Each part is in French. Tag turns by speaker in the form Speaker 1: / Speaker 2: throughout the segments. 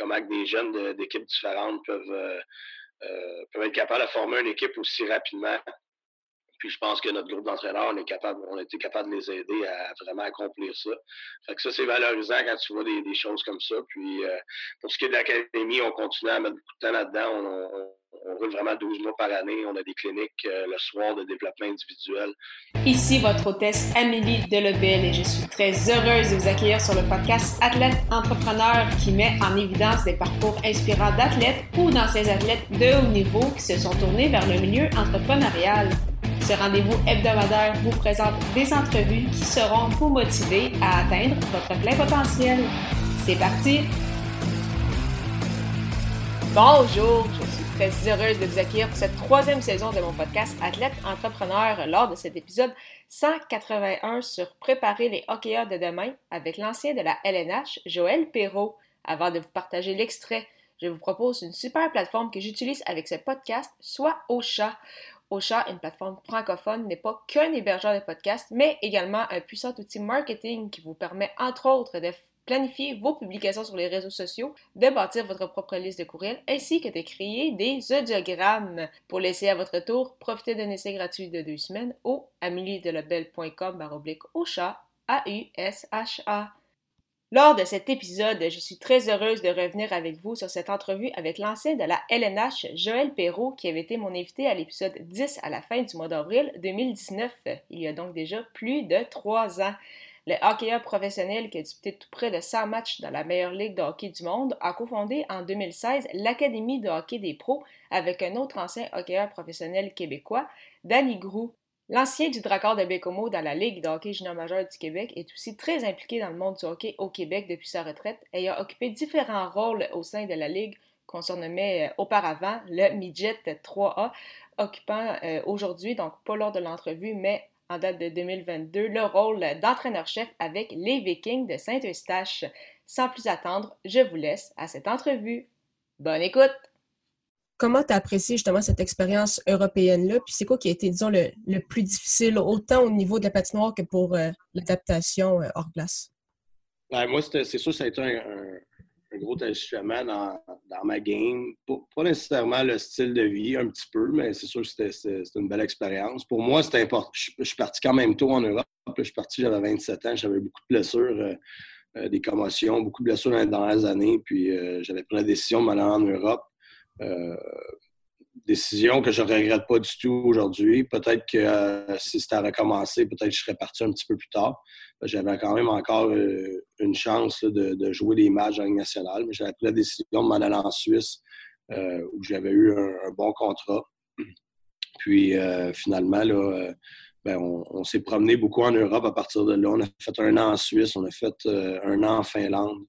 Speaker 1: comment des jeunes d'équipes différentes peuvent, peuvent être capables de former une équipe aussi rapidement. Puis je pense que notre groupe d'entraîneurs, on est capable, on a été capable de les aider à vraiment accomplir ça. Fait que ça, c'est valorisant quand tu vois des, choses comme ça. Puis pour ce qui est de l'académie, on continue à mettre beaucoup de temps là-dedans. on, on roule vraiment 12 mois par année. On a des cliniques euh, le soir de développement individuel.
Speaker 2: Ici votre hôtesse Amélie Delebel et je suis très heureuse de vous accueillir sur le podcast Athlète Entrepreneur qui met en évidence des parcours inspirants d'athlètes ou d'anciens athlètes de haut niveau qui se sont tournés vers le milieu entrepreneurial. Ce rendez-vous hebdomadaire vous présente des entrevues qui seront vous motiver à atteindre votre plein potentiel. C'est parti! Bonjour, je suis très heureuse de vous accueillir pour cette troisième saison de mon podcast Athlète Entrepreneur lors de cet épisode 181 sur Préparer les hockeyeurs de demain avec l'ancien de la LNH, Joël Perrault. Avant de vous partager l'extrait, je vous propose une super plateforme que j'utilise avec ce podcast, soit Ocha. Ocha, une plateforme francophone, n'est pas qu'un hébergeur de podcasts, mais également un puissant outil marketing qui vous permet, entre autres, de planifier vos publications sur les réseaux sociaux, de bâtir votre propre liste de courriels ainsi que de créer des audiogrammes. Pour laisser à votre tour, profitez d'un essai gratuit de deux semaines au au chat A-U-S-H-A. Lors de cet épisode, je suis très heureuse de revenir avec vous sur cette entrevue avec l'ancien de la LNH, Joël Perrault, qui avait été mon invité à l'épisode 10 à la fin du mois d'avril 2019. Il y a donc déjà plus de trois ans. Le hockeyeur professionnel qui a disputé tout près de 100 matchs dans la meilleure ligue de hockey du monde a cofondé en 2016 l'Académie de hockey des pros avec un autre ancien hockeyeur professionnel québécois, Danny Grou. L'ancien du Dracard de Bécomo dans la Ligue de hockey junior majeur du Québec est aussi très impliqué dans le monde du hockey au Québec depuis sa retraite et a occupé différents rôles au sein de la Ligue qu'on surnommait euh, auparavant le Midget 3A, occupant euh, aujourd'hui, donc pas lors de l'entrevue, mais en date de 2022 le rôle d'entraîneur-chef avec les Vikings de Saint-Eustache. Sans plus attendre, je vous laisse à cette entrevue. Bonne écoute! Comment tu as apprécié justement cette expérience européenne-là? Puis c'est quoi qui a été, disons, le, plus difficile, autant au niveau de la patinoire que pour euh, l'adaptation euh, hors glace?
Speaker 1: Ben, moi, c'est sûr ça a été un, gros ajustement dans, dans ma game. Pas, nécessairement le style de vie, un petit peu, mais c'est sûr que c'était une belle expérience. Pour moi, c'était important. Je, suis parti quand même tôt en Europe. je suis parti, j'avais 27 ans, j'avais beaucoup de blessures, euh, des commotions, beaucoup de blessures dans les dernières années. Puis j'avais pris la décision de m'aller en Europe décision que je ne regrette pas du tout aujourd'hui. Peut-être que euh, si c'était à recommencer, peut-être je serais parti un petit peu plus tard. J'avais quand même encore euh, une chance de, jouer des matchs en Ligue nationale, mais j'avais pris la décision de m'en aller en Suisse euh, où j'avais eu un, bon contrat. Puis finalement, là, ben, on, s'est promené beaucoup en Europe à partir de là. On a fait un an en Suisse, on a fait un an en Finlande.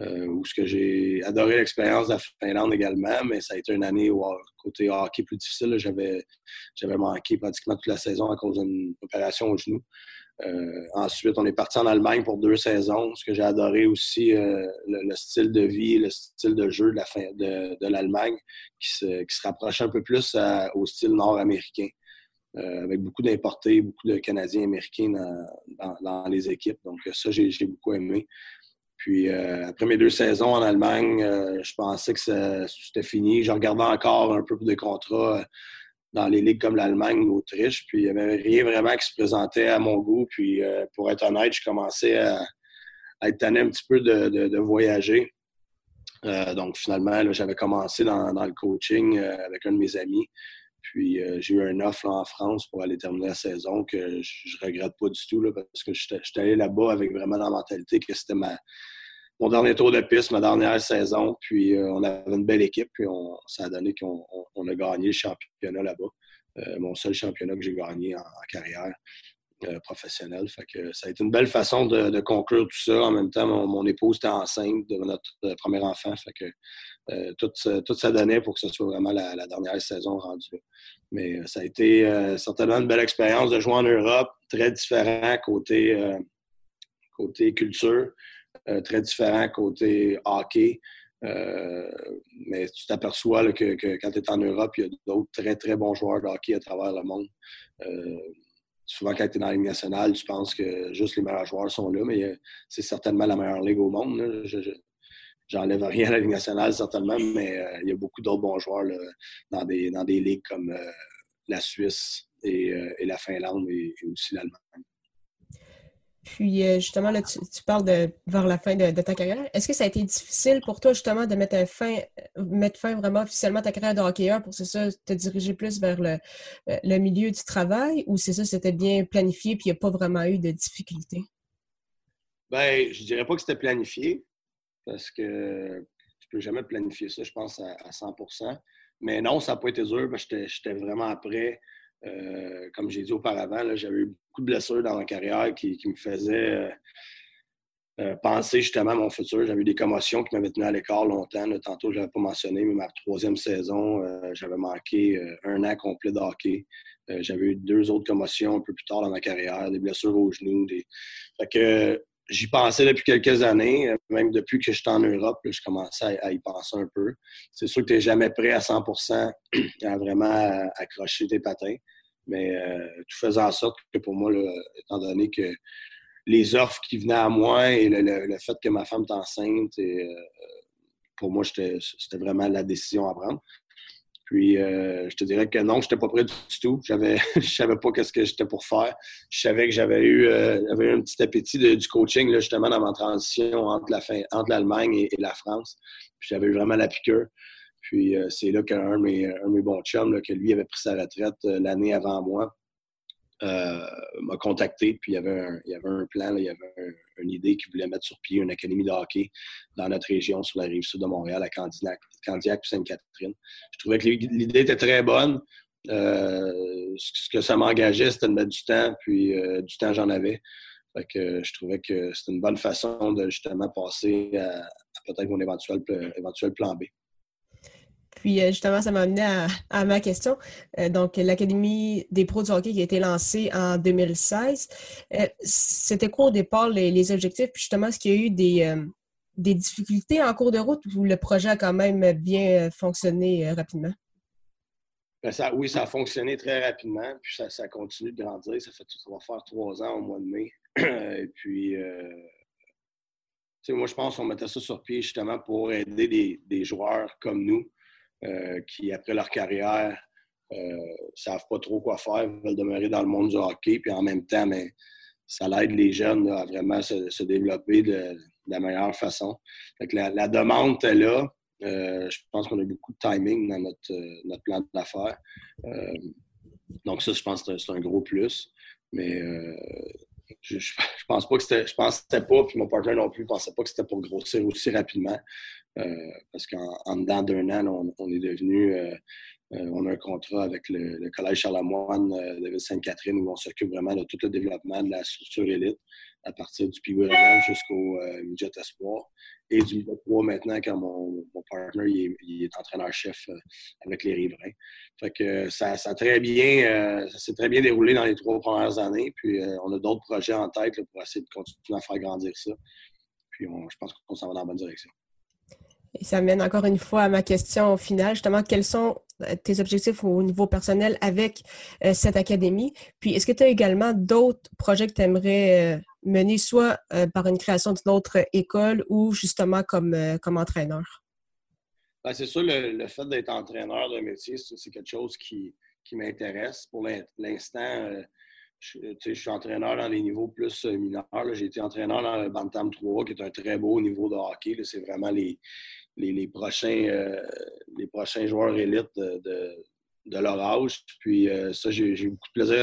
Speaker 1: Euh, où ce que j'ai adoré l'expérience de la Finlande également, mais ça a été une année où, côté hockey plus difficile. J'avais, manqué pratiquement toute la saison à cause d'une opération au genou. Euh, ensuite, on est parti en Allemagne pour deux saisons. Ce que j'ai adoré aussi, euh, le, style de vie, le style de jeu de, l'Allemagne qui se, qui se un peu plus au style nord-américain. avec beaucoup d'importés, beaucoup de Canadiens américains dans, dans, les équipes. Donc ça, j'ai beaucoup aimé. Puis euh, après mes deux saisons en Allemagne, euh, je pensais que c'était fini. Je regardais encore un peu des contrats euh, dans les ligues comme l'Allemagne l'Autriche. Puis il n'y avait rien vraiment qui se présentait à mon goût. Puis pour être honnête, je commençais à, être tanné un petit peu de, voyager. donc finalement, j'avais commencé dans, le coaching avec un de mes amis. Puis j'ai eu un offre en France pour aller terminer la saison que je, ne regrette pas du tout parce que j'étais allé là-bas avec vraiment la mentalité que c'était ma, mon dernier tour de piste, ma dernière saison. Puis euh, on avait une belle équipe. Puis ça a donné qu'on a gagné le championnat là-bas. Euh, mon seul championnat que j'ai gagné en, carrière euh, professionnelle. Fait que ça a été une belle façon de, conclure tout ça. En même temps, mon, épouse était enceinte de notre premier enfant. Fait que tout, tout, ça donnait pour que ce soit vraiment la, dernière saison rendue. Mais ça a été certainement une belle expérience de jouer en Europe, très différent côté, côté culture. Euh, très différent côté hockey. Euh, mais tu t'aperçois que, quand tu es en Europe, il y a d'autres très, très bons joueurs de hockey à travers le monde. Euh, souvent, quand tu es dans la Ligue nationale, tu penses que juste les meilleurs joueurs sont là, mais c'est certainement la meilleure ligue au monde. J'enlève rien à la Ligue nationale, certainement, mais euh, il y a beaucoup d'autres bons joueurs dans, des, dans des ligues comme euh, la Suisse et, la Finlande et, aussi l'Allemagne.
Speaker 2: Puis justement, là, tu, parles de vers la fin de, ta carrière. Est-ce que ça a été difficile pour toi justement de mettre fin, mettre fin vraiment officiellement à ta carrière de hockeyeur pour c'est ça, te diriger plus vers le, le milieu du travail ou c'est ça, c'était bien planifié puis il n'y a pas vraiment eu de difficultés?
Speaker 1: Ben, je dirais pas que c'était planifié, parce que tu peux jamais planifier ça, je pense, à, 100% Mais non, ça n'a pas été dur, j'étais vraiment prêt. Euh, comme j'ai dit auparavant, j'avais eu beaucoup de blessures dans ma carrière qui, me faisaient euh, euh, penser justement à mon futur. J'avais eu des commotions qui m'avaient tenu à l'écart longtemps. Tantôt, je n'avais pas mentionné, mais ma troisième saison, j'avais manqué un an complet de hockey. j'avais eu deux autres commotions un peu plus tard dans ma carrière, des blessures aux genoux. Des... Fait que j'y pensais depuis quelques années, euh, même depuis que j'étais en Europe, je commençais à, y penser un peu. C'est sûr que tu n'es jamais prêt à 100% à vraiment accrocher tes patins, mais euh, tout faisait en sorte que pour moi, étant donné que les offres qui venaient à moi et le, fait que ma femme est enceinte, euh, pour moi, c'était vraiment la décision à prendre. Puis, euh, je te dirais que non, je n'étais pas prêt du tout. J'avais, je savais pas qu'est-ce que j'étais pour faire. Je savais que j'avais eu, euh, un petit appétit du coaching, justement, dans ma transition entre, la fin, entre l'Allemagne et, la France. J'avais eu vraiment la piqûre. Puis, euh, c'est là qu'un de mes, un de mes bons chums, que lui avait pris sa retraite l'année avant moi, euh, m'a contacté, puis il y avait un, il y avait un plan, il y avait une idée qu'il voulait mettre sur pied une académie de hockey dans notre région, sur la rive sud de Montréal, à Candiac, Candiac puis Sainte-Catherine. Je trouvais que l'idée était très bonne. Euh, ce que ça m'engageait, c'était de mettre du temps, puis euh, du temps, j'en avais. Je trouvais que c'était une bonne façon de justement passer à, peut-être mon éventuel, éventuel plan B.
Speaker 2: Puis euh, justement, ça m'a amené à, ma question. Euh, donc, l'Académie des pros du hockey qui a été lancée en 2016. Euh, c'était quoi au départ les, objectifs? Puis justement, est-ce qu'il y a eu des, difficultés en cours de route ou le projet a quand même bien fonctionné rapidement?
Speaker 1: Ben, ça, oui, ça a fonctionné très rapidement, puis ça, continue de grandir. Ça, fait, ça va faire trois ans au mois de mai. Et puis, moi, je pense qu'on mettait ça sur pied justement pour aider des joueurs comme nous euh, qui, après leur carrière, ne euh, savent pas trop quoi faire, veulent demeurer dans le monde du hockey, puis en même temps, mais ça aide les jeunes à vraiment se, développer de, la meilleure façon. la, demande est là. Euh, je pense qu'on a beaucoup de timing dans notre, notre plan d'affaires. donc ça, je pense que c'est un gros plus. Mais je, je, pense pas que c'était. Je pensais pas, puis mon partenaire non plus, pensait pas que c'était pour grossir aussi rapidement. Euh, parce qu'en dedans d'un an, on, est devenu. Euh, euh, on a un contrat avec le, Collège Charlemagne de Ville-Sainte-Catherine où on s'occupe vraiment de tout le développement de la structure élite à partir du Pigou jusqu'au midget espoir et du midget 3 maintenant quand mon, mon partner il est, entraîneur-chef avec les riverains. Fait que ça, ça très bien, s'est très bien déroulé dans les trois premières années. Puis on a d'autres projets en tête pour essayer de continuer à faire grandir ça. Puis je pense qu'on s'en va dans la bonne direction.
Speaker 2: Et ça mène encore une fois à ma question finale, justement, quels sont euh, tes objectifs au niveau personnel avec euh, cette académie? Puis, est-ce que tu as également d'autres projets que tu aimerais euh, mener, soit par une création d'une autre école ou justement comme, comme entraîneur?
Speaker 1: Ben, c'est sûr, le, fait d'être entraîneur d'un métier, c'est quelque chose qui, qui m'intéresse. Pour l'instant, je, je, suis entraîneur dans les niveaux plus mineurs. J'ai été entraîneur dans le Bantam 3, qui est un très beau niveau de hockey. C'est vraiment les, les, prochains, euh, les prochains joueurs élites de, leur âge. Puis euh, ça, j'ai eu beaucoup de plaisir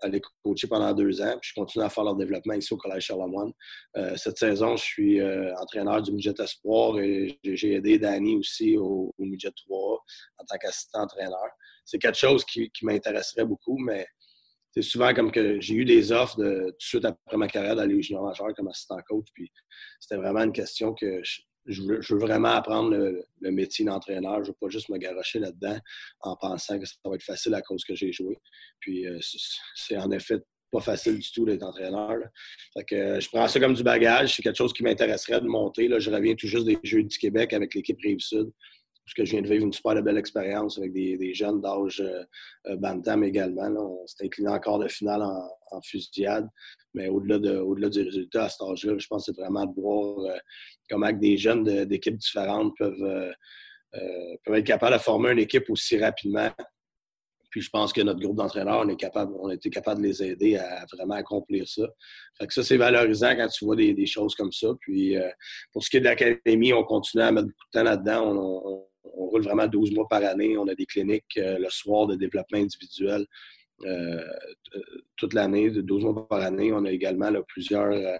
Speaker 1: à, les coacher pendant deux ans. Puis je continue à faire leur développement ici au Collège Charlemagne. Euh, cette saison, je suis entraîneur du Midget Espoir et j'ai aidé Danny aussi au, au Midget 3 en tant qu'assistant entraîneur. C'est quelque chose qui, qui m'intéresserait beaucoup, mais c'est souvent comme que j'ai eu des offres de, tout de suite après ma carrière d'aller au junior majeur comme assistant coach. Puis c'était vraiment une question que je, je veux, vraiment apprendre le, métier d'entraîneur. Je ne veux pas juste me garocher là-dedans en pensant que ça va être facile à cause que j'ai joué. Puis euh, c'est en effet pas facile du tout d'être entraîneur. euh, je prends ça comme du bagage. C'est quelque chose qui m'intéresserait de monter. Je reviens tout juste des Jeux du Québec avec l'équipe Rive-Sud. Que je viens de vivre une super belle expérience avec des, jeunes d'âge euh, Bantam également. On s'est incliné encore de finale en, fusillade. Mais au-delà de, au du résultat à cet âge-là, je pense que c'est vraiment de voir comment des jeunes d'équipes différentes peuvent, peuvent être capables de former une équipe aussi rapidement puis je pense que notre groupe d'entraîneurs, on est capable, on a été capable de les aider à vraiment accomplir ça. Fait que ça, c'est valorisant quand tu vois des, choses comme ça. Puis euh, pour ce qui est de l'académie, on continue à mettre beaucoup de temps là-dedans. Roule vraiment 12 mois par année. On a des cliniques euh, le soir de développement individuel euh, toute l'année, de 12 mois par année. On a également plusieurs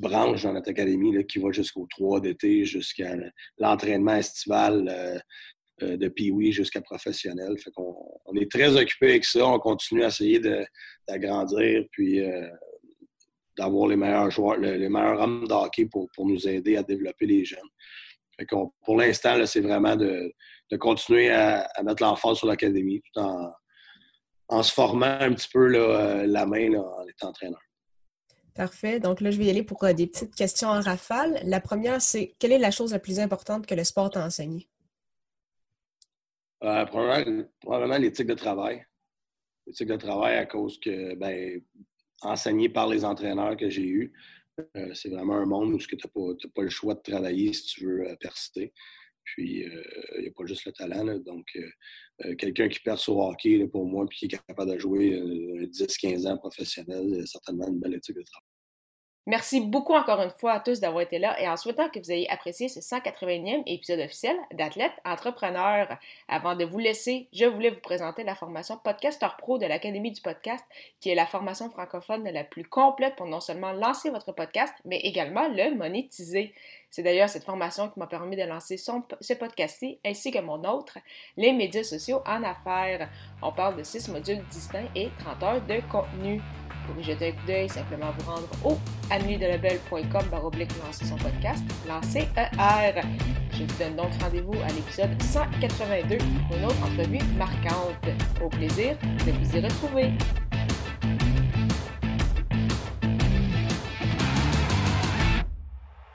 Speaker 1: branches dans notre académie qui vont jusqu'au 3 d'été, jusqu'à l'entraînement estival euh, de pee jusqu'à professionnel. On est très occupé avec ça. On continue à essayer d'agrandir puis euh, d'avoir les meilleurs joueurs, les meilleurs hommes de hockey pour, nous aider à développer les jeunes. Fait pour l'instant, c'est vraiment de, continuer à, mettre l'enfant sur l'académie tout en, se formant un petit peu euh, la main en étant entraîneur.
Speaker 2: Parfait. Donc là, je vais y aller pour des petites questions en rafale. La première, c'est quelle est la chose la plus importante que le sport t'a enseigné?
Speaker 1: Euh, probablement, l'éthique de travail. L'éthique de travail à cause que, ben, enseigné par les entraîneurs que j'ai eus, euh, c'est vraiment un monde où tu n'as pas, pas, le choix de travailler si tu veux euh, persister. Puis, il n'y a pas juste le talent. Donc, quelqu'un qui perce au hockey, pour moi, puis qui est capable de jouer 10-15 ans professionnel, certainement une belle éthique de travail.
Speaker 2: Merci beaucoup encore une fois à tous d'avoir été là et en souhaitant que vous ayez apprécié ce 180e épisode officiel d'Athlète Entrepreneur. Avant de vous laisser, je voulais vous présenter la formation Podcaster Pro de l'Académie du podcast, qui est la formation francophone la plus complète pour non seulement lancer votre podcast, mais également le monétiser. C'est d'ailleurs cette formation qui m'a permis de lancer ce podcast-ci ainsi que mon autre, les médias sociaux en affaires. On parle de 6 modules distincts et 30 heures de contenu. Pour y jeter un coup d'œil, simplement vous rendre au annuidelabel.com baroblique lancer son podcast, lancer ER. Je vous donne donc rendez-vous à l'épisode 182 pour une autre entrevue marquante. Au plaisir de vous y retrouver.